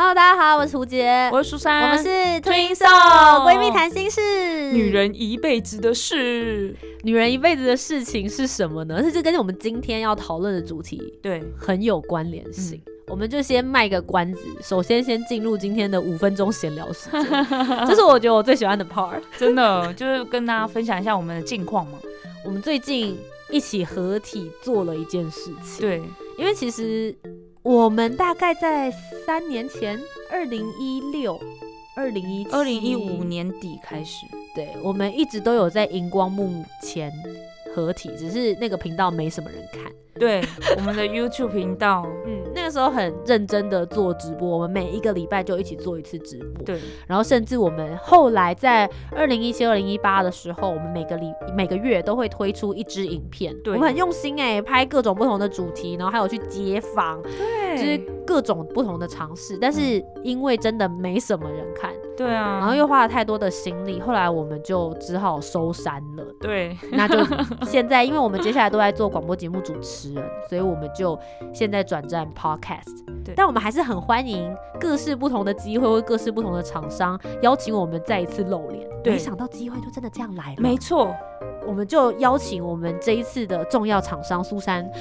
Hello，大家好，我是胡杰，我是苏珊，我们是推送闺蜜谈心事。女人一辈子的事，女人一辈子的事情是什么呢？是这跟我们今天要讨论的主题对很有关联性。我们就先卖个关子，首先先进入今天的五分钟闲聊时间，这是我觉得我最喜欢的 part。真的就是跟大家分享一下我们的近况嘛。我们最近一起合体做了一件事情，对，因为其实。我们大概在三年前，二零一六、二零一二零一五年底开始，对我们一直都有在荧光幕前合体，只是那个频道没什么人看。对，我们的 YouTube 频道，嗯，那时候很认真的做直播，我们每一个礼拜就一起做一次直播。对，然后甚至我们后来在二零一七、二零一八的时候，我们每个礼每个月都会推出一支影片。对，我们很用心哎，拍各种不同的主题，然后还有去街访，对，就是各种不同的尝试。但是因为真的没什么人看，对啊，然后又花了太多的心力，后来我们就只好收山了。对，那就 现在，因为我们接下来都在做广播节目主持人。所以我们就现在转战 podcast，对，但我们还是很欢迎各式不同的机会或各式不同的厂商邀请我们再一次露脸。没想到机会就真的这样来了，没错，我们就邀请我们这一次的重要厂商苏珊。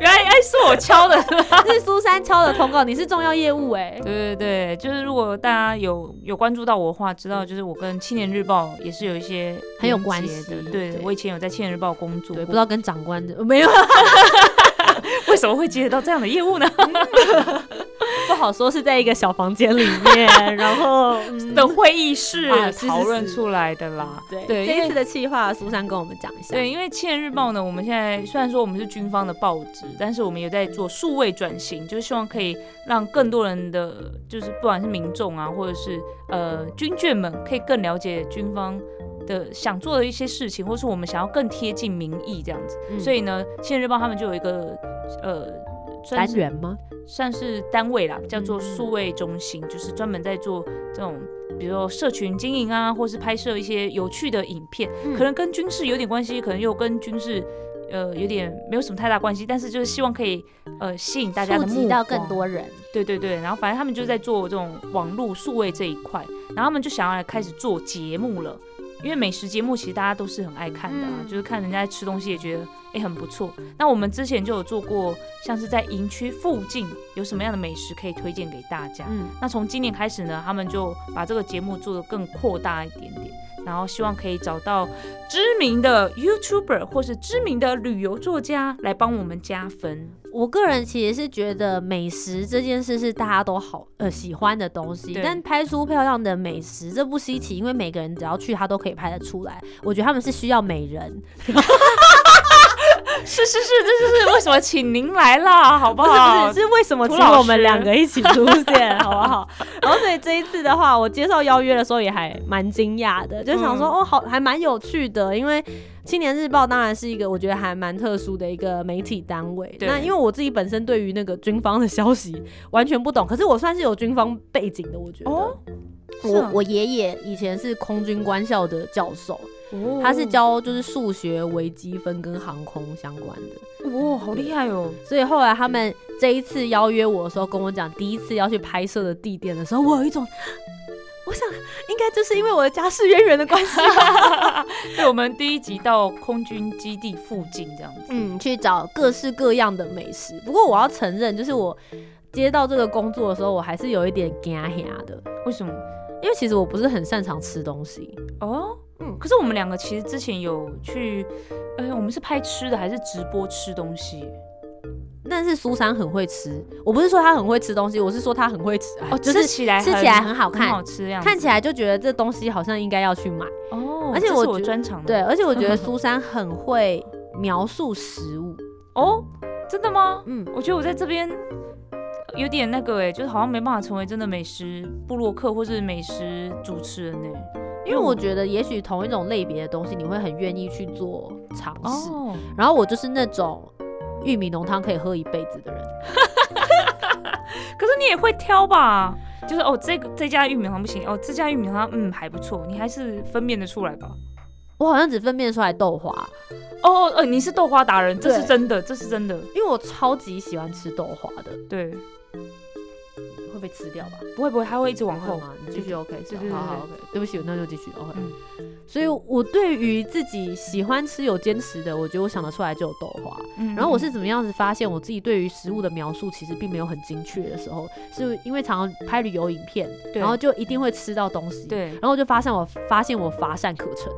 原来哎是我敲的，是苏珊敲的通告。你是重要业务哎，对对对，就是如果大家有有关注到我的话，知道就是我跟青年日报也是有一些很有关系的。对我以前有在青年日报工作，对，不知道跟长官的没有，为什么会接得到这样的业务呢？不好说，是在一个小房间里面，然后 的会议室讨论出来的啦。对，这一次的计划，苏珊跟我们讲一下。对，因为《千日报》呢，我们现在虽然说我们是军方的报纸，但是我们也在做数位转型，就是希望可以让更多人的，就是不管是民众啊，或者是呃军眷们，可以更了解军方的想做的一些事情，或是我们想要更贴近民意这样子。所以呢，《千日报》他们就有一个呃单元吗？算是单位啦，叫做数位中心，就是专门在做这种，比如说社群经营啊，或是拍摄一些有趣的影片，可能跟军事有点关系，可能又跟军事呃有点没有什么太大关系，但是就是希望可以呃吸引大家的目到更多人。对对对，然后反正他们就在做这种网络数位这一块，然后他们就想要来开始做节目了。因为美食节目其实大家都是很爱看的啊，就是看人家吃东西也觉得哎很不错。那我们之前就有做过，像是在营区附近有什么样的美食可以推荐给大家。嗯，那从今年开始呢，他们就把这个节目做得更扩大一点点。然后希望可以找到知名的 YouTuber 或是知名的旅游作家来帮我们加分。我个人其实是觉得美食这件事是大家都好呃喜欢的东西，但拍出漂亮的美食这不稀奇，因为每个人只要去他都可以拍得出来。我觉得他们是需要美人。是是是，这就是为什么请您来啦，好不好？是为什么请我们两个一起出现，好不好？然后所以这一次的话，我接受邀约的时候也还蛮惊讶的，就想说哦，好，还蛮有趣的。因为青年日报当然是一个我觉得还蛮特殊的一个媒体单位。那因为我自己本身对于那个军方的消息完全不懂，可是我算是有军方背景的，我觉得。哦。我我爷爷以前是空军官校的教授。他是教就是数学、微积分跟航空相关的，哇，好厉害哦！所以后来他们这一次邀约我的时候，跟我讲第一次要去拍摄的地点的时候，我有一种，我想应该就是因为我的家世渊源的关系。对，我们第一集到空军基地附近这样子，嗯，去找各式各样的美食。不过我要承认，就是我接到这个工作的时候，我还是有一点惊吓的。为什么？因为其实我不是很擅长吃东西哦。嗯，可是我们两个其实之前有去，呃，我们是拍吃的还是直播吃东西？但是苏珊很会吃，我不是说她很会吃东西，我是说她很会吃哦，吃起来吃起来很好看，好吃样，看起来就觉得这东西好像应该要去买哦。而且我专长对，而且我觉得 苏珊很会描述食物哦，真的吗？嗯，我觉得我在这边有点那个哎，就是好像没办法成为真的美食布洛克或是美食主持人呢。因为我觉得也许同一种类别的东西，你会很愿意去做尝试。哦，然后我就是那种玉米浓汤可以喝一辈子的人。可是你也会挑吧？就是哦，这个这家玉米浓汤不行，哦，这家玉米浓汤嗯还不错，你还是分辨得出来吧？我好像只分辨出来豆花，哦哦哦，你是豆花达人，这是真的，这是真的，因为我超级喜欢吃豆花的，对，会被吃掉吧？不会不会，它会一直往后。吗？你继续 OK，对对对好好 OK，对不起，那就继续 OK。嗯所以我对于自己喜欢吃有坚持的，我觉得我想得出来就有豆花。嗯然后我是怎么样子发现我自己对于食物的描述其实并没有很精确的时候，是因为常常拍旅游影片，然后就一定会吃到东西，对，然后就发现我发现我乏善可陈，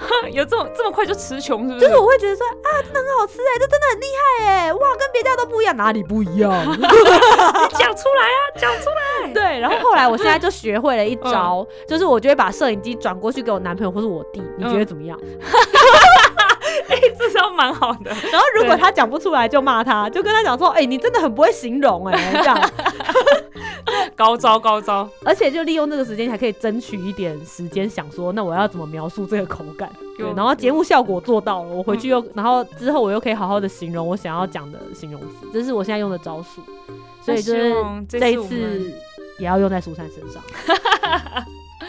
有这么这么快就词穷是不是？就是是我会觉得说啊，真的很好吃哎，这真的很厉害哎，哇，跟别家都不一样，哪里不一样？你讲出来啊，讲出来。对，然后后来我现在就学会了一招，就是我就会把摄影机转过去给我男朋友或是我弟，你觉得怎么样？哎，这招蛮好的。然后如果他讲不出来，就骂他，就跟他讲说，哎、你真的很不会形容哎、这样，高招高招，而且就利用这个时间还可以争取一点时间，想说那我要怎么描述这个口感，对，然后节目效果做到了，我回去又，然后之后我又可以好好的形容我想要讲的形容词，这是我现在用的招数，所以就是这这一次也要用在苏珊身上。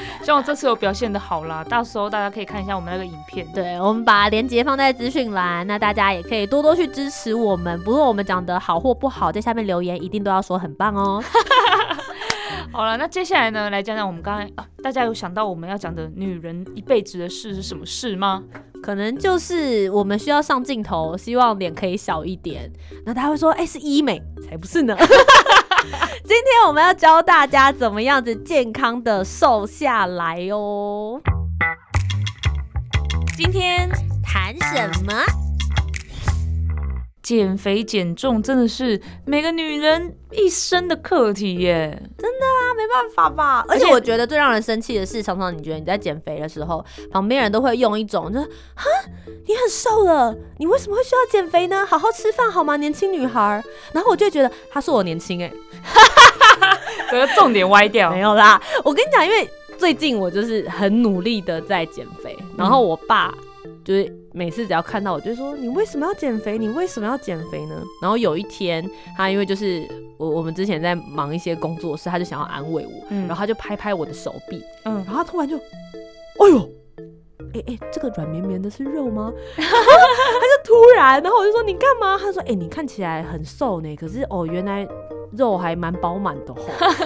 希望这次有表现的好啦，到时候大家可以看一下我们那个影片。对，我们把链接放在资讯栏，那大家也可以多多去支持我们，不论我们讲的好或不好，在下面留言一定都要说很棒哦。好了，那接下来呢，来讲讲我们刚才啊，大家有想到我们要讲的女人一辈子的事是什么事吗？可能就是我们需要上镜头，希望脸可以小一点。那大家会说，哎、是医美，才不是呢。今天我们要教大家怎么样子健康的瘦下来哦。今天谈什么？减肥减重真的是每个女人一生的课题耶。真的啊没办法吧。而而且且我觉得最让人生气的是，常常你觉得你在减肥的时候，旁边人都会用一种就是哈，你很瘦了，你为什么会需要减肥呢？好好吃饭好吗，年轻女孩儿。然后我就会觉得他说我年轻哎、这个重点歪掉没。有啦，我跟你讲，因为最近我就是很努力的在减肥，然后我爸就是每次只要看到我，就说你为什么要减肥？你为什么要减肥呢？然后有一天，他因为就是我我们之前在忙一些工作室，他就想要安慰我，嗯然后他就拍拍我的手臂，嗯然，后他突然就，哎呦。哎、哎、这个软绵绵的是肉吗？他就突然，然后我就说你干嘛？他说哎、你看起来很瘦呢，可是哦，原来肉还蛮饱满的哦。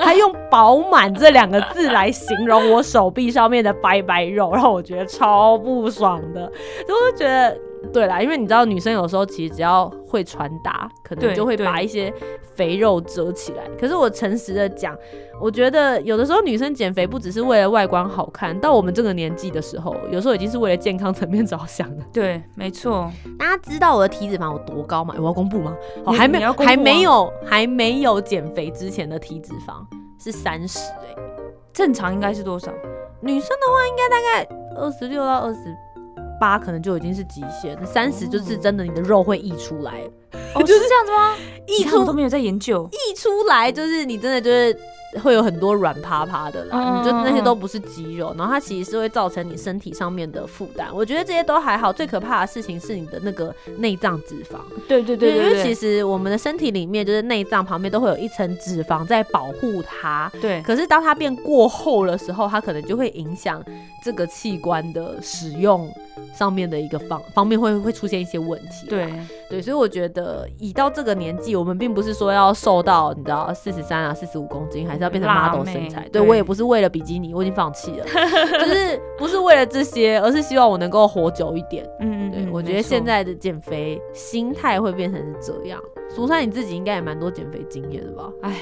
他用“饱满”这两个字来形容我手臂上面的白白肉，让我觉得超不爽的。所以我就觉得，对啦，因为你知道女生有时候其实只要会穿搭，可能就会把一些肥肉遮起来。可是我诚实的讲，我觉得有的时候女生减肥不只是为了外观好看，到我们这个年纪的时候，有时候已经是为了健康层面着想的。对，没错。大家知道我的体脂肪有多高吗？我要公布吗？哦，还没还没有还没有减肥之前的体脂肪是三十哎，正常应该是多少？女生的话应该大概二十六到二十八，可能就已经是极限。三十就是真的你的肉会溢出来，哦，就是这样子吗？溢出都没有在研究。溢出来就是你真的就是。会有很多软趴趴的啦，嗯你就那些都不是肌肉，然后它其实是会造成你身体上面的负担。我觉得这些都还好，最可怕的事情是你的那个内脏脂肪。对对对因为其实我们的身体里面就是内脏旁边都会有一层脂肪在保护它，对可是当它变过厚的时候，它可能就会影响这个器官的使用上面的一个方方面会会出现一些问题。对对，所以我觉得已到这个年纪，我们并不是说要瘦到你知道四十三啊、四十五公斤，还是要变成辣 model 身材。对对我也不是为了比基尼，我已经放弃了，就是不是为了这些，而是希望我能够活久一点。嗯嗯对，嗯，我觉得现在的减肥心态会变成是这样。苏珊，你自己应该也蛮多减肥经验的吧？唉，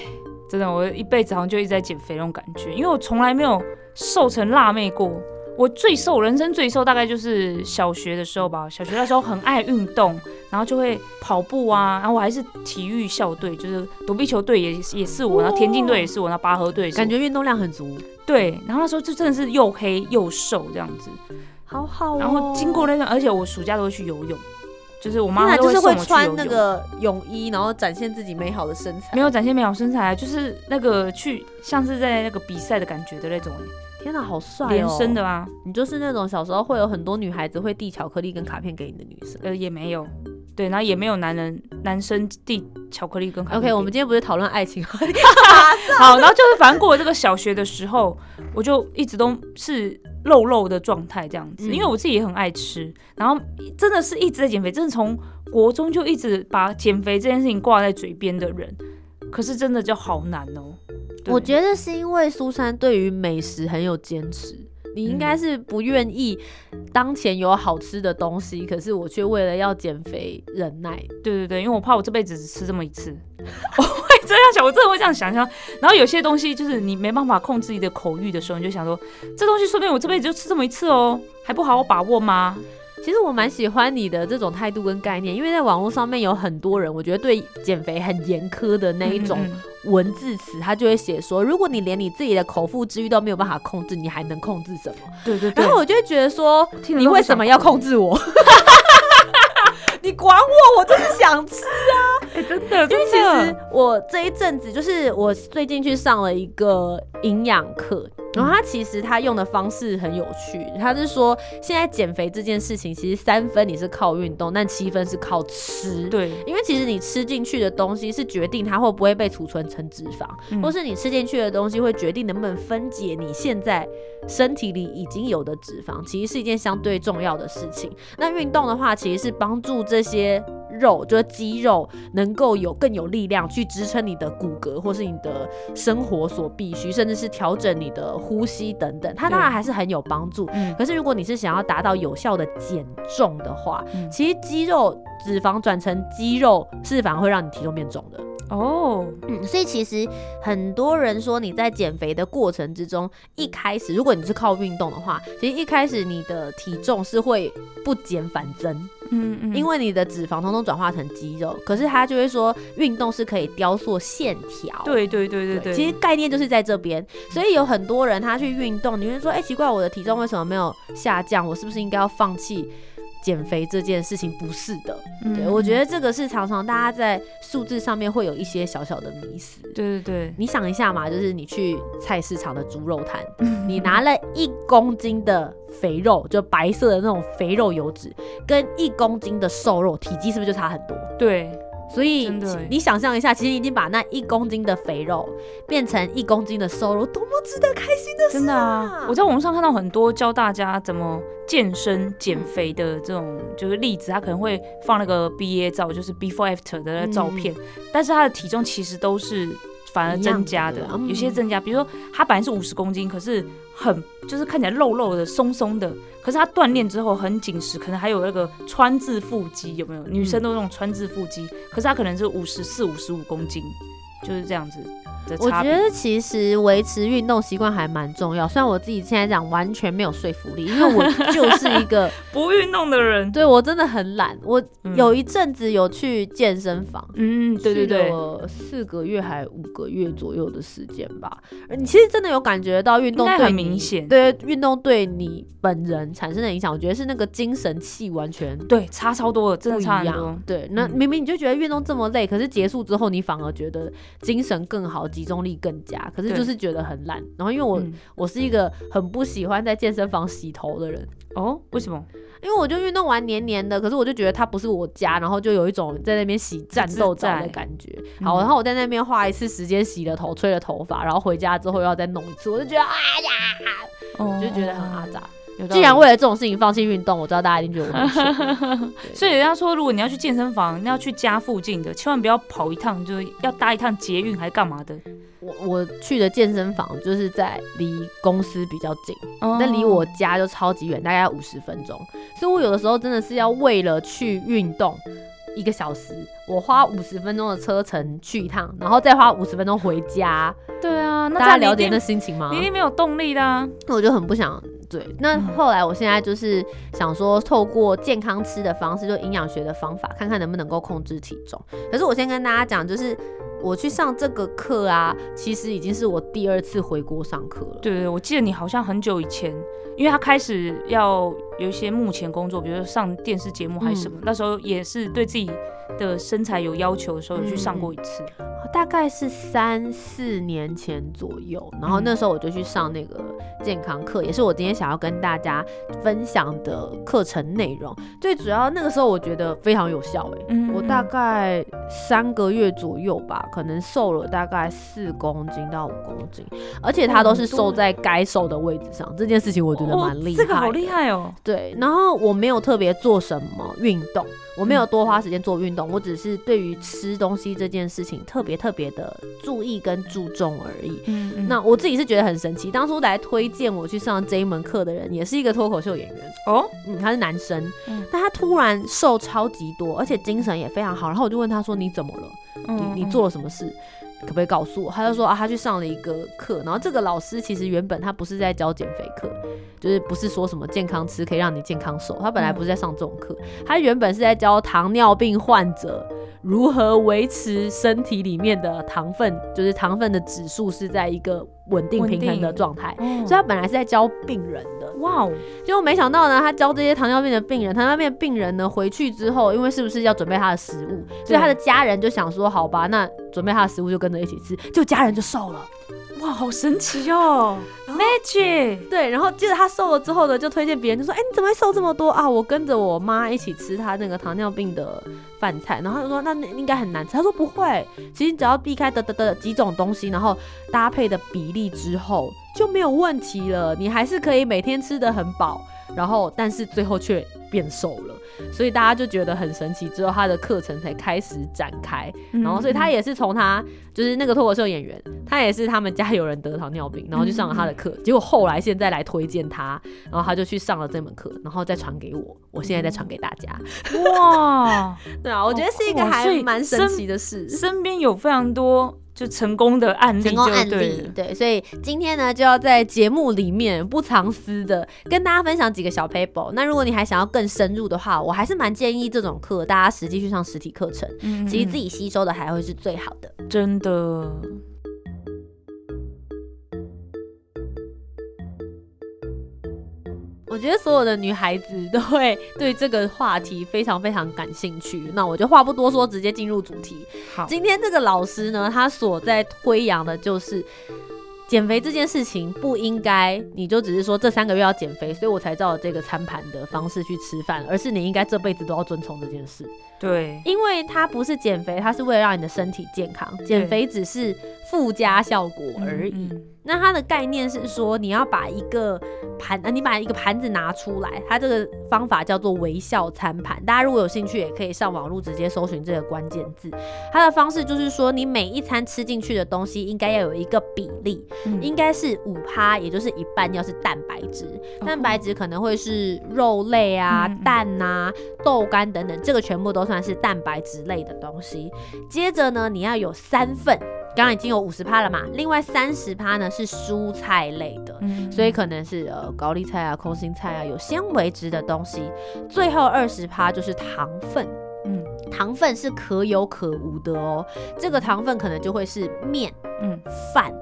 真的，我一辈子好像就一直在减肥那种感觉，因为我从来没有瘦成辣妹过。我最瘦，人生最瘦大概就是小学的时候吧。小学那时候很爱运动，然后就会跑步啊，然后我还是体育校队，就是躲避球队也也是我，然后田径队也是我，然后拔河队感觉运动量很足，对。然后那时候就真的是又黑又瘦这样子。好好哦。然后经过那段，而且我暑假都会去游泳，就是我天妈哪就是会。穿那个泳衣，然后展现自己美好的身材。没有展现美好身材，就是那个去像是在那个比赛的感觉的那种、欸。天哪，好帅哦！连身的啊，你就是那种小时候会有很多女孩子会递巧克力跟卡片给你的女生。呃，也没有，对，然后也没有男人男生递巧克力跟卡片 OK，我们今天不是讨论爱情，好，然后就是反正过了这个小学的时候，我就一直都是肉肉的状态这样子，嗯因为我自己也很爱吃，然后真的是一直在减肥，真的从国中就一直把减肥这件事情挂在嘴边的人，可是真的就好难哦。对我觉得是因为苏珊对于美食很有坚持。你应该是不愿意当前有好吃的东西，可是我却为了要减肥忍耐。对对对，因为我怕我这辈子只吃这么一次，我会这样想，我真的会这样想象。然后有些东西就是你没办法控制你的口欲的时候，你就想说，这东西说不定我这辈子就吃这么一次哦，还不好好把握吗？其实我蛮喜欢你的这种态度跟概念，因为在网络上面有很多人，我觉得对减肥很严苛的那一种文字词，他就会写说，如果你连你自己的口腹之欲都没有办法控制，你还能控制什么？对对对然后，我就会觉得说，你为什么要控制我？你管我，我就是想吃。哎、真的，因为其实我这一阵子，就是我最近去上了一个营养课，然后他其实他用的方式很有趣，他是说现在减肥这件事情，其实三分你是靠运动，但七分是靠吃。对，因为其实你吃进去的东西是决定它会不会被储存成脂肪，嗯或是你吃进去的东西会决定能不能分解你现在身体里已经有的脂肪，其实是一件相对重要的事情。那运动的话，其实是帮助这些肉，就是肌肉能够有更有力量去支撑你的骨骼，或是你的生活所必须，甚至是调整你的呼吸等等。它当然还是很有帮助。嗯，可是如果你是想要达到有效的减重的话，嗯其实肌肉脂肪转成肌肉是反而会让你体重变重的。哦，嗯，所以其实很多人说你在减肥的过程之中，一开始如果你是靠运动的话，其实一开始你的体重是会不减反增，嗯嗯，因为你的脂肪通通转化成肌肉。可是他就会说运动是可以雕塑线条。对对对对对，其实概念就是在这边，所以有很多人他去运动，你会说，哎、奇怪，我的体重为什么没有下降？我是不是应该要放弃减肥这件事情？不是的，嗯对我觉得，这个是常常大家在数字上面会有一些小小的迷思。对对对，你想一下嘛，就是你去菜市场的猪肉摊，嗯你拿了一公斤的肥肉，就白色的那种肥肉油脂，跟一公斤的瘦肉，体积是不是就差很多？对，所以你想象一下，其实已经把那一公斤的肥肉变成一公斤的瘦肉，多么值得开心的事真的啊啊！！我在网上看到很多教大家怎么健身减肥的这种就是例子，他可能会放那个毕业照，就是 before after 的那照片，但是他的体重其实都是反而增加的有些增加，比如说他本来是五十公斤，可是很就是看起来肉肉的、松松的，可是他锻炼之后很紧实，可能还有那个川字腹肌，有没有？女生都有那种川字腹肌，可是他可能是五十四、五十五公斤，就是这样子。的我觉。得其实维持运动习惯还蛮重要，虽然我自己现在讲完全没有说服力，因为我 就是一个 不运动的人，对我真的很懒，我嗯有一阵子有去健身房。嗯，对对对，对，四个月还五个月左右的时间吧。你其实真的有感觉到运动很对明显对运动对你本人产生的影响，我觉得是那个精神气完全对，差超多的，真的差很多样。。对，那嗯明明你就觉得运动这么累，可是结束之后你反而觉得精神更好，集中力更佳，可是就是觉得很懒。然后因为我、嗯我是一个很不喜欢在健身房洗头的人。哦，为什么？因为我就运动完黏黏的，可是我就觉得它不是我家，然后就有一种在那边洗战斗澡的感觉。嗯好，然后我在那边花一次时间洗了头、吹了头发，然后回家之后又要再弄一次，我就觉得啊呀，哦就觉得很阿杂。既然为了这种事情放弃运动，我知道大家一定觉得我很蠢。所以人家说，如果你要去健身房，你要去家附近的，千万不要跑一趟，就是要搭一趟捷运还是干嘛的。我我去的健身房就是在离公司比较近，哦但离我家就超级远，大概五十分钟。所以我有的时候真的是要为了去运动一个小时，我花五十分钟的车程去一趟，然后再花五十分钟回家。对啊，那大家了解那心情吗你？一定没有动力的、啊。我就很不想。对，那嗯后来我现在就是想说，透过健康吃的方式，就营养学的方法，看看能不能够控制体重。可是我先跟大家讲，就是我去上这个课啊，其实已经是我第二次回国上课了。对对，我记得你好像很久以前，因为他开始要有一些幕前工作，比如说上电视节目还是什么，那时候也是对自己的身材有要求的时候，有去上过一次。大概是三四年前左右，然后那时候我就去上那个健康课，也是我今天想要跟大家分享的课程内容。最主要那个时候我觉得非常有效，哎，我大概三个月左右吧，可能瘦了大概四公斤到五公斤，而且它都是瘦在该瘦的位置上，这件事情我觉得蛮厉害，这个好厉害哦。对，然后我没有特别做什么运动。我没有多花时间做运动，我只是对于吃东西这件事情特别特别的注意跟注重而已。嗯，那我自己是觉得很神奇。当初来推荐我去上这一门课的人，也是一个脱口秀演员哦，嗯，他是男生，但他突然瘦超级多，而且精神也非常好。然后我就问他说：“你怎么了？你你做了什么事？”可不可以告诉我？他就说啊，他去上了一个课，然后这个老师其实原本他不是在教减肥课，就是不是说什么健康吃可以让你健康瘦，他本来不是在上这种课，他原本是在教糖尿病患者。如何维持身体里面的糖分，就是糖分的指数是在一个稳定平衡的状态。所以他本来是在教病人的，哇哦！结果没想到呢，他教这些糖尿病的病人，糖尿病病人呢回去之后，因为是不是要准备他的食物，所以他的家人就想说，好吧，那准备他的食物就跟着一起吃，就家人就瘦了。哇，好神奇哦，magic！对，然后接着他瘦了之后呢，就推荐别人，就说：“哎，你怎么会瘦这么多啊？我跟着我妈一起吃他那个糖尿病的饭菜。”然后他就说：“那应该很难吃。”他说：“不会，其实只要避开的的的几种东西，然后搭配的比例之后就没有问题了。你还是可以每天吃的很饱，然后但是最后却变瘦了。”所以大家就觉得很神奇，之后他的课程才开始展开。然后，所以他也是从他就是那个脱口秀演员，他也是他们家有人得糖尿病，然后就上了他的课。结果后来现在来推荐他，然后他就去上了这门课，然后再传给我，我现在再传给大家。哇，对啊，我觉得是一个还蛮神奇的事。身边有非常多。就成功的案例，成功案例，对，所以今天呢，就要在节目里面不藏私的跟大家分享几个小 paper。那如果你还想要更深入的话，我还是蛮建议这种课大家实际去上实体课程，其实自己吸收的还会是最好的，真的。我觉得所有的女孩子都会对这个话题非常非常感兴趣。那我就话不多说，直接进入主题。好，今天这个老师呢，他所在推扬的就是减肥这件事情不应该，你就只是说这三个月要减肥，所以我才照这个餐盘的方式去吃饭，而是你应该这辈子都要遵从这件事。对，因为它不是减肥，它是为了让你的身体健康，减肥只是附加效果而已。那它的概念是说，你要把一个盘，呃，你把一个盘子拿出来，它这个方法叫做微笑餐盘。大家如果有兴趣，也可以上网络直接搜寻这个关键字。它的方式就是说，你每一餐吃进去的东西应该要有一个比例，应该是五趴，也就是一半要是蛋白质，蛋白质可能会是肉类啊、蛋啊、豆干等等，这个全部都算是蛋白质类的东西。接着呢，你要有三份。刚刚已经有五十趴了嘛，另外三十趴呢是蔬菜类的，所以可能是呃高丽菜啊、空心菜啊，有纤维质的东西。最后二十趴就是糖分，嗯，糖分是可有可无的哦。这个糖分可能就会是面、嗯饭、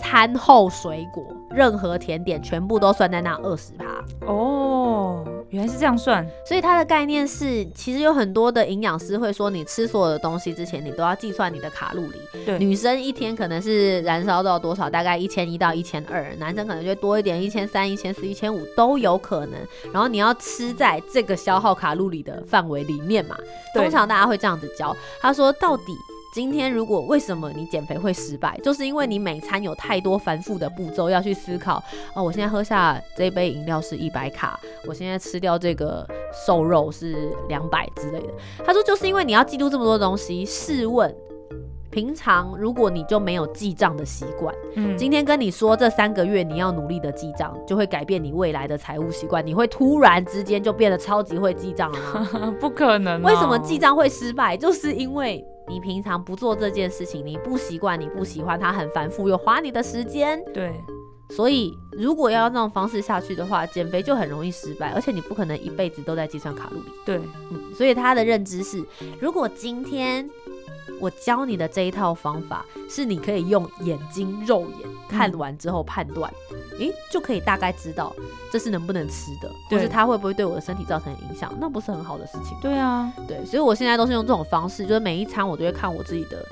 餐后水果、任何甜点，全部都算在那二十趴哦。原来是这样算，所以它的概念是，其实有很多的营养师会说，你吃所有的东西之前，你都要计算你的卡路里。对，女生一天可能是燃烧到多少，大概一千一到一千二，男生可能就多一点，一千三、一千四、一千五都有可能。然后你要吃在这个消耗卡路里的范围里面嘛？通常大家会这样子教。他说，到底。今天如果为什么你减肥会失败，就是因为你每餐有太多繁复的步骤要去思考。哦，我现在喝下这杯饮料是一百卡，我现在吃掉这个瘦肉是两百之类的。他说，就是因为你要记录这么多东西。试问，平常如果你就没有记账的习惯，嗯，今天跟你说这三个月你要努力的记账，就会改变你未来的财务习惯。你会突然之间就变得超级会记账了吗？不可能。为什么记账会失败？就是因为。你平常不做这件事情，你不习惯，你不喜欢它很繁复又花你的时间。对，所以如果要用这种方式下去的话，减肥就很容易失败，而且你不可能一辈子都在计算卡路里。对，嗯，所以他的认知是，如果今天我教你的这一套方法是你可以用眼睛肉眼看完之后判断，诶、就可以大概知道这是能不能吃的，或对是它会不会对我的身体造成影响，那不是很好的事情。对啊，对，所以我现在都是用这种方式，就是每一餐我都会看我自己的。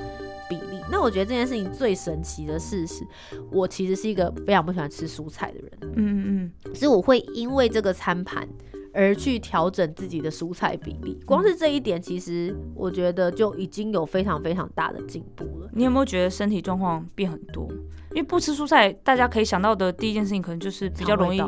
那我觉得这件事情最神奇的事是，我其实是一个非常不喜欢吃蔬菜的人，嗯嗯所以我会因为这个餐盘而去调整自己的蔬菜比例。光是这一点，其实我觉得就已经有非常非常大的进步了。你有没有觉得身体状况变很多？因为不吃蔬菜，大家可以想到的第一件事情可能就是比较容易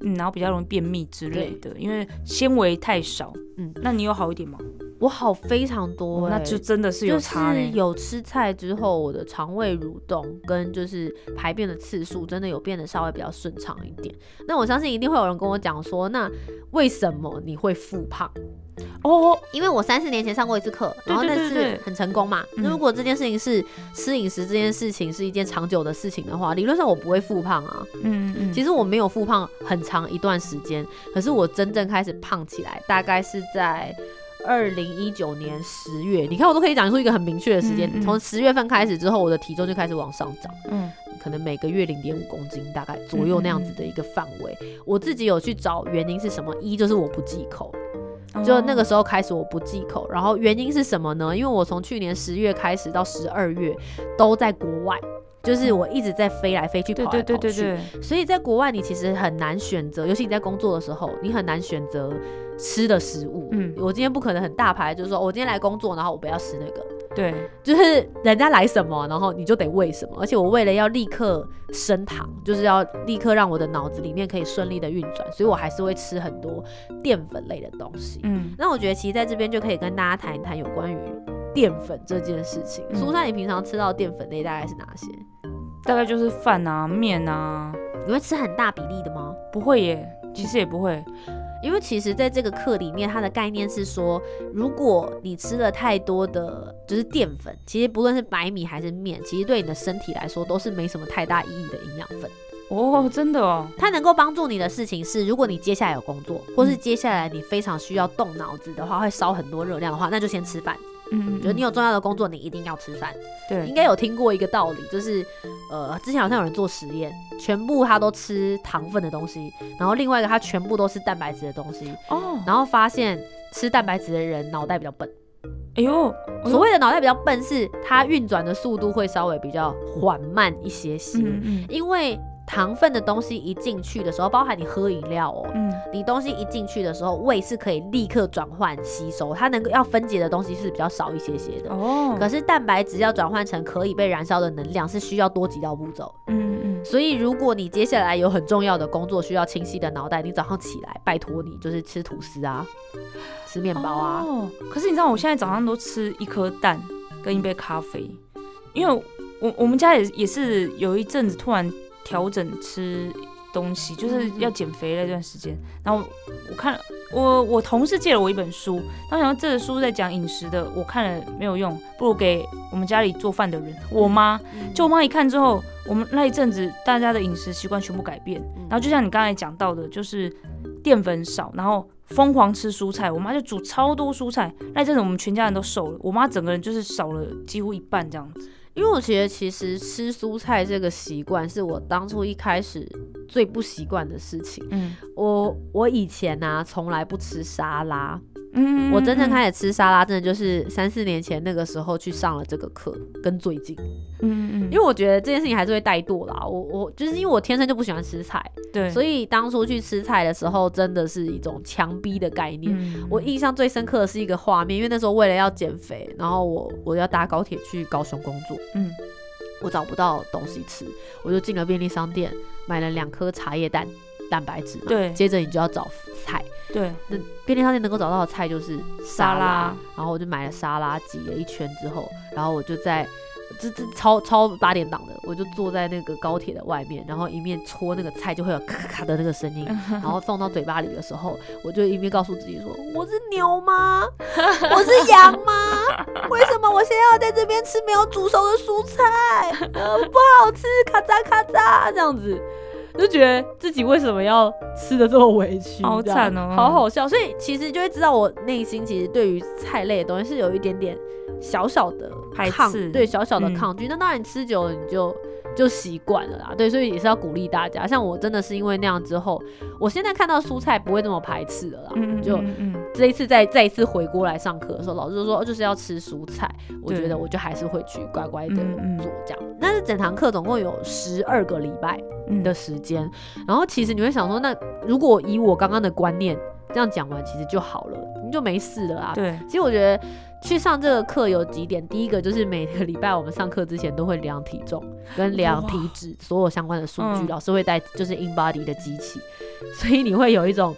嗯，然后比较容易便秘之类的，因为纤维太少。嗯嗯，那你有好一点吗？我好非常多、欸，那就真的是有差就是。有吃菜之后，我的肠胃蠕动跟就是排便的次数真的有变得稍微比较顺畅一点。那我相信一定会有人跟我讲说，那为什么你会复胖？哦，因为我三四年前上过一次课，然后那次对对对很成功嘛。如果这件事情是吃饮食这件事情是一件长久的事情的话，理论上我不会复胖啊。嗯嗯，其实我没有复胖很长一段时间，可是我真正开始胖起来，大概是在二零一九年十月。你看，我都可以讲出一个很明确的时间从十月份开始之后，我的体重就开始往上涨，嗯可能每个月零点五公斤，大概左右那样子的一个范围。我自己有去找原因是什么，一就是我不忌口，就那个时候开始我不忌口，然后原因是什么呢？因为我从去年十月开始到十二月都在国外。就是我一直在飞来飞去，对跑来对对跑去，对对，所以在国外，你其实很难选择，尤其你在工作的时候，你很难选择吃的食物。嗯我今天不可能很大牌，就是说我今天来工作，然后我不要吃那个，对，就是人家来什么，然后你就得喂什么。而且我为了要立刻升糖，就是要立刻让我的脑子里面可以顺利的运转，所以我还是会吃很多淀粉类的东西。嗯，那我觉得其实在这边就可以跟大家谈一谈有关于淀粉这件事情。嗯苏珊，你平常吃到淀粉类大概是哪些？大概就是饭啊、面啊，你会吃很大比例的吗？不会耶，其实也不会。因为其实在这个课里面，它的概念是说，如果你吃了太多的就是淀粉，其实不论是白米还是面，其实对你的身体来说都是没什么太大意义的营养分。哦，真的哦，它能够帮助你的事情是，如果你接下来有工作，或是接下来你非常需要动脑子的话，会烧很多热量的话，那就先吃饭。嗯嗯，觉得你有重要的工作，你一定要吃饭。对，应该有听过一个道理，就是呃，之前好像有人做实验，全部他都吃糖分的东西，然后另外一个他全部都是蛋白质的东西，哦，然后发现吃蛋白质的人脑袋比较笨。哎呦，所谓的脑袋比较笨，是它运转的速度会稍微比较缓慢一些些，因为糖分的东西一进去的时候，包含你喝饮料哦。嗯你东西一进去的时候，胃是可以立刻转换吸收，它能够要分解的东西是比较少一些些的。哦，可是蛋白质要转换成可以被燃烧的能量，是需要多几道步骤。嗯嗯所以，如果你接下来有很重要的工作需要清晰的脑袋，你早上起来，拜托你就是吃吐司啊，吃面包啊。哦，可是你知道我现在早上都吃一颗蛋跟一杯咖啡，因为我我们家也也是有一阵子突然调整吃东西，就是嗯要减肥那段时间。然后我看了我我同事借了我一本书，然后想到这个书在讲饮食的，我看了没有用，不如给我们家里做饭的人，我妈。嗯就我妈一看之后，我们那一阵子大家的饮食习惯全部改变，嗯然后就像你刚才讲到的，就是淀粉少，然后疯狂吃蔬菜。我妈就煮超多蔬菜，那一阵子我们全家人都瘦了，我妈整个人就是少了几乎一半这样子。因为我觉得其实吃蔬菜这个习惯是我当初一开始最不习惯的事情。嗯。我我以前呢、从来不吃沙拉，嗯我真正开始吃沙拉，真的就是三四年前那个时候去上了这个课，跟最近，嗯嗯因为我觉得这件事情还是会怠惰啦。我我就是因为我天生就不喜欢吃菜，对，所以以当初去吃菜的时候，真的是一种强逼的概念。嗯我印象最深刻的是一个画面，因为那时候为了要减肥，然后我我要搭高铁去高雄工作，嗯我找不到东西吃，我就进了便利商店买了两颗茶叶蛋蛋白质嘛，对接着你就要找菜，对那便利商店能够找到的菜就是沙拉，沙拉然后我就买了沙拉，挤了一圈之后，然后我就在。这这超超八点档的，我就坐在那个高铁的外面，然后一面搓那个菜，就会有咔咔咔的那个声音，然后放到嘴巴里的时候，我就一面告诉自己说：“我是牛吗？我是羊吗？为什么我现在要在这边吃没有煮熟的蔬菜？呃，不好吃，咔嚓咔嚓这样子。”就觉得自己为什么要吃的这么委屈，好惨哦好好笑。所以其实就会知道我内心其实对于菜类的东西是有一点点小小的排抗斥对小小的嗯抗拒。那当然你吃久了你就就习惯了啦，对，所以也是要鼓励大家。像我真的是因为那样之后，我现在看到蔬菜不会那么排斥了啦，嗯就。这一次再再一次回过来上课的时候，老师就说、哦、就是要吃蔬菜，我觉得我就还是会去乖乖的做这样。但是整堂课总共有十二个礼拜嗯的时间，然后其实你会想说，那如果以我刚刚的观念这样讲完，其实就好了，你就没事了啊。对，其实我觉得去上这个课有几点，第一个就是每个礼拜我们上课之前都会量体重跟量体脂，所有相关的数据，嗯老师会带就是 in body 的机器，所以你会有一种。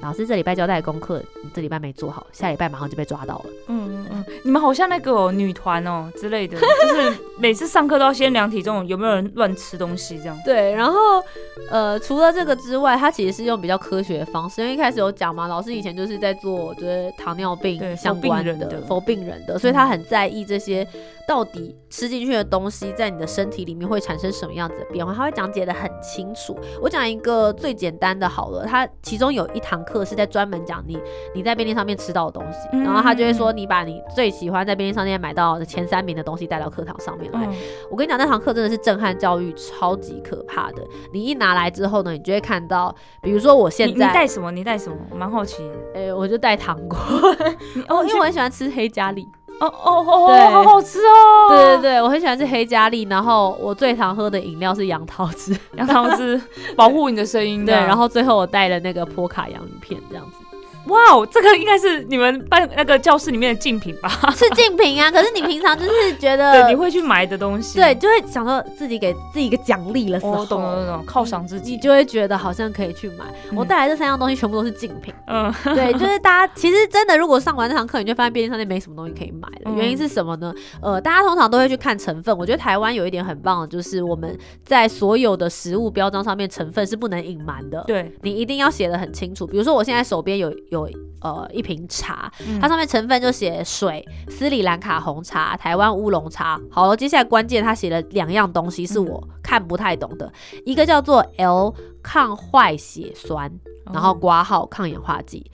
老师这礼拜交代的功课，你这礼拜没做好，下礼拜马上就被抓到了。嗯嗯嗯，你们好像那个、女团哦之类的，就是每次上课都要先量体重，有没有人乱吃东西这样？对，然后呃，除了这个之外，他其实是用比较科学的方式，因为一开始有讲嘛，老师以前就是在做就是糖尿病相关的人的否病人的，所以他很在意这些到底吃进去的东西在你的身体里面会产生什么样子的变化，他会讲解的很清楚。我讲一个最简单的好了，他其中有一堂课是在专门讲你你在便利商店吃到的东西，嗯然后他就会说你把你最喜欢在便利商店买到的前三名的东西带到课堂上面来。嗯，我跟你讲，那堂课真的是震撼教育，超级可怕的。你一拿来之后呢，你就会看到，比如说我现在你，带什么？你带什么？我蛮好奇的。诶、我就带糖果，哦，哦，因为我很喜欢吃黑加力。哦哦哦，对。好好吃哦。对对对，我很喜欢吃黑加力，然后我最常喝的饮料是杨桃汁，杨桃汁保护你的声音对，然后最后我带了那个波卡洋芋片，这样子哇哦，这个应该是你们班那个教室里面的竞品吧？是竞品啊。可是你平常就是觉得，对，你会去买的东西。对，就会想说自己给自己一个奖励了时候，哦，懂懂懂懂，犒赏自己你。就会觉得好像可以去买。我嗯带来这三样东西全部都是竞品。嗯，对，就是大家其实真的，如果上完这堂课，你就发现便利商店没什么东西可以买了。嗯原因是什么呢？呃，大家通常都会去看成分。我觉得台湾有一点很棒的，就是我们在所有的食物标章上面成分是不能隐瞒的。对，你一定要写的很清楚。比如说，我现在手边有有呃一瓶茶，嗯它上面成分就写水、斯里兰卡红茶、台湾乌龙茶。好了，接下来关键它写了两样东西是我看不太懂的，一个叫做 L 抗坏血酸，然后哦挂号抗氧化剂，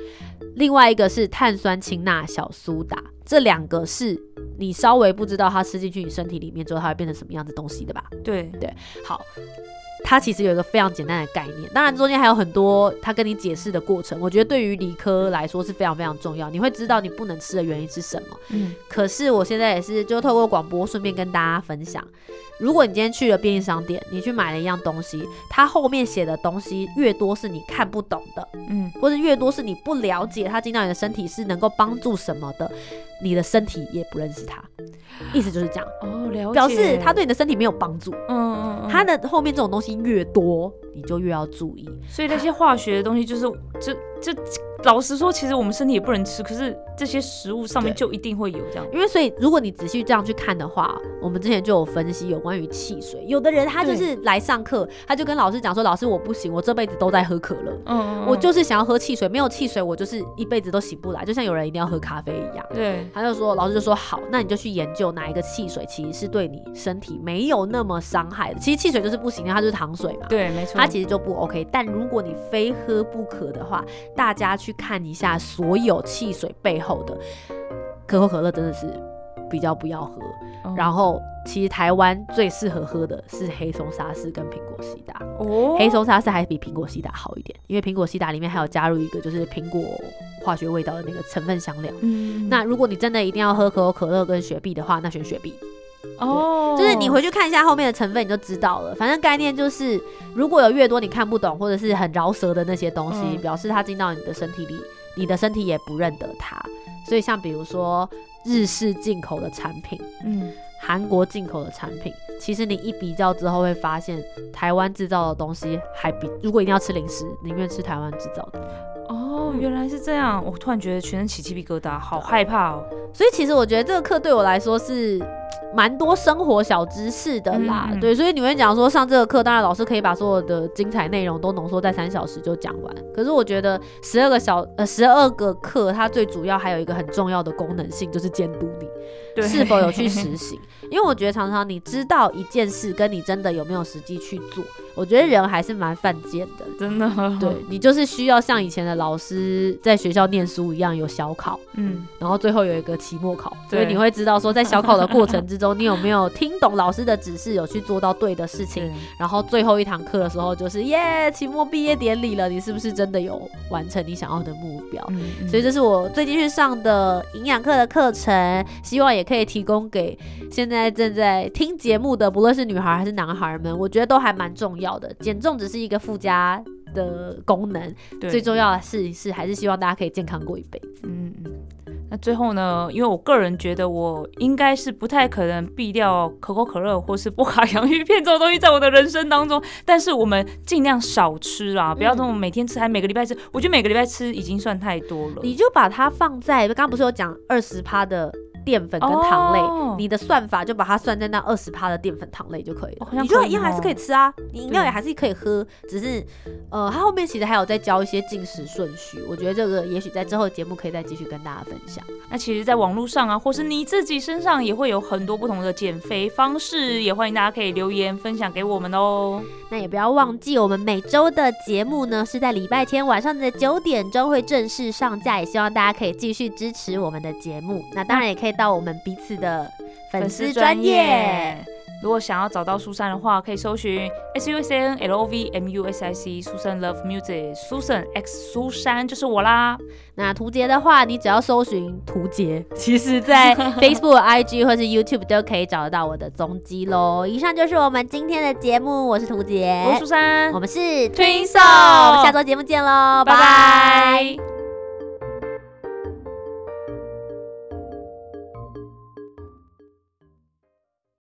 另外一个是碳酸氢钠小苏打。这两个是你稍微不知道它吃进去你身体里面之后，它会变成什么样子东西的吧？对对，好，它其实有一个非常简单的概念，当然中间还有很多他跟你解释的过程。我觉得对于理科来说是非常非常重要，你会知道你不能吃的原因是什么。嗯，可是我现在也是就透过广播顺便跟大家分享，如果你今天去了便利商店，你去买了一样东西，它后面写的东西越多是你看不懂的，嗯，或者越多是你不了解它进到你的身体是能够帮助什么的，你的身体也不认识它。意思就是这样，哦，了解，表示它对你的身体没有帮助。嗯，嗯嗯，它的后面这种东西越多，你就越要注意。所以那些化学的东西，就是就就老实说，其实我们身体也不能吃，可是这些食物上面就一定会有这样。因为所以，如果你仔细这样去看的话，我们之前就有分析有关于汽水，有的人他就是来上课，他就跟老师讲说：“老师，我不行，我这辈子都在喝可乐，嗯，嗯我就是想要喝汽水，没有汽水我就是一辈子都醒不来，就像有人一定要喝咖啡一样。”对，他就说，老师就说好，那你就去研究哪一个汽水其实是对你身体没有那么伤害的。其实汽水就是不行的，它就是糖水嘛。对，没错，它其实就不 OK。但如果你非喝不可的话，大家去看一下所有汽水背后的可口可乐，真的是比较不要喝。嗯然后，其实台湾最适合喝的是黑松沙士跟苹果西达。哦，黑松沙士还比苹果西达好一点，因为苹果西达里面还有加入一个就是苹果化学味道的那个成分香料。嗯，那如果你真的一定要喝可口可乐跟雪碧的话，那选雪碧。哦，就是你回去看一下后面的成分，你就知道了。反正概念就是，如果有越多你看不懂或者是很饶舌的那些东西，嗯表示它进到你的身体里，你的身体也不认得它。所以像比如说日式进口的产品、嗯，韩国进口的产品，其实你一比较之后会发现，台湾制造的东西还比如果一定要吃零食，宁愿吃台湾制造的。哦，原来是这样，我突然觉得全身起鸡皮疙瘩，好害怕哦。所以其实我觉得这个课对我来说是蛮多生活小知识的啦，对，所以你会讲说上这个课，当然老师可以把所有的精彩内容都浓缩在三小时就讲完。可是我觉得十二个小呃十二个课，它最主要还有一个很重要的功能性，就是监督你。是否有去实行。因为我觉得常常你知道一件事，跟你真的有没有实际去做，我觉得人还是蛮犯贱的。真的，对你就是需要像以前的老师在学校念书一样有小考，嗯，然后最后有一个期末考，所以你会知道说在小考的过程之中，你有没有听懂老师的指示，有去做到对的事情。然后最后一堂课的时候，就是耶，期末毕业典礼了，你是不是真的有完成你想要的目标？嗯嗯所以这是我最近去上的营养课的课程，希望也可以提供给现在正在听节目的，不论是女孩还是男孩们，我觉得都还蛮重要的。减重只是一个附加的功能，对最重要的是是还是希望大家可以健康过一辈子。嗯嗯。那最后呢？因为我个人觉得我应该是不太可能避掉可口可乐或是波卡洋芋片这种东西在我的人生当中，但是我们尽量少吃啦，不要那种每天吃，还每个礼拜吃。我觉得每个礼拜吃已经算太多了。你就把它放在刚刚不是有讲二十趴的淀粉跟糖类，哦你的算法就把它算在那二十趴的淀粉糖类就可以了。你就一样还是哦可以吃啊，你饮料也还是可以喝，只是呃，它后面其实还有在教一些进食顺序。我觉得这个也许在之后的节目可以再继续跟大家分享。那其实，在网络上啊，或是你自己身上，也会有很多不同的减肥方式，也欢迎大家可以留言分享给我们哦。那也不要忘记，我们每周的节目呢是在礼拜天晚上的九点钟会正式上架，也希望大家可以继续支持我们的节目。那当然也可以到我们彼此的粉丝专业。。如果想要找到苏珊的话，可以搜寻 S U S A N L O V M U S I C Susan Love Music Susan X 苏珊就是我啦。那图杰的话，你只要搜寻图杰，其实在 Facebook、IG 或是 YouTube 都可以找得到我的踪迹喽。以上就是我们今天的节目，我是图杰，我是苏珊我，们是 Twin Twin Soul Soul，我们下周节目见喽，拜拜。